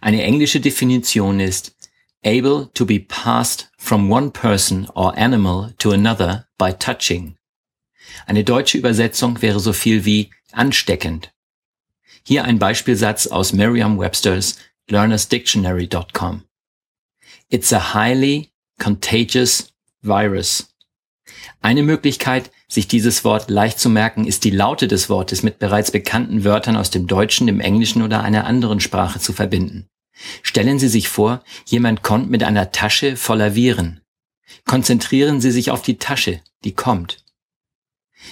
Eine englische Definition ist able to be passed from one person or animal to another by touching. Eine deutsche Übersetzung wäre so viel wie ansteckend. Hier ein Beispielsatz aus Merriam-Webster's learnersdictionary.com. It's a highly contagious virus. Eine Möglichkeit, sich dieses Wort leicht zu merken, ist die Laute des Wortes mit bereits bekannten Wörtern aus dem Deutschen, dem Englischen oder einer anderen Sprache zu verbinden. Stellen Sie sich vor, jemand kommt mit einer Tasche voller Viren. Konzentrieren Sie sich auf die Tasche, die kommt.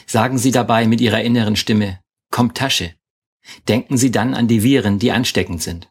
Sagen Sie dabei mit Ihrer inneren Stimme, kommt Tasche. Denken Sie dann an die Viren, die ansteckend sind.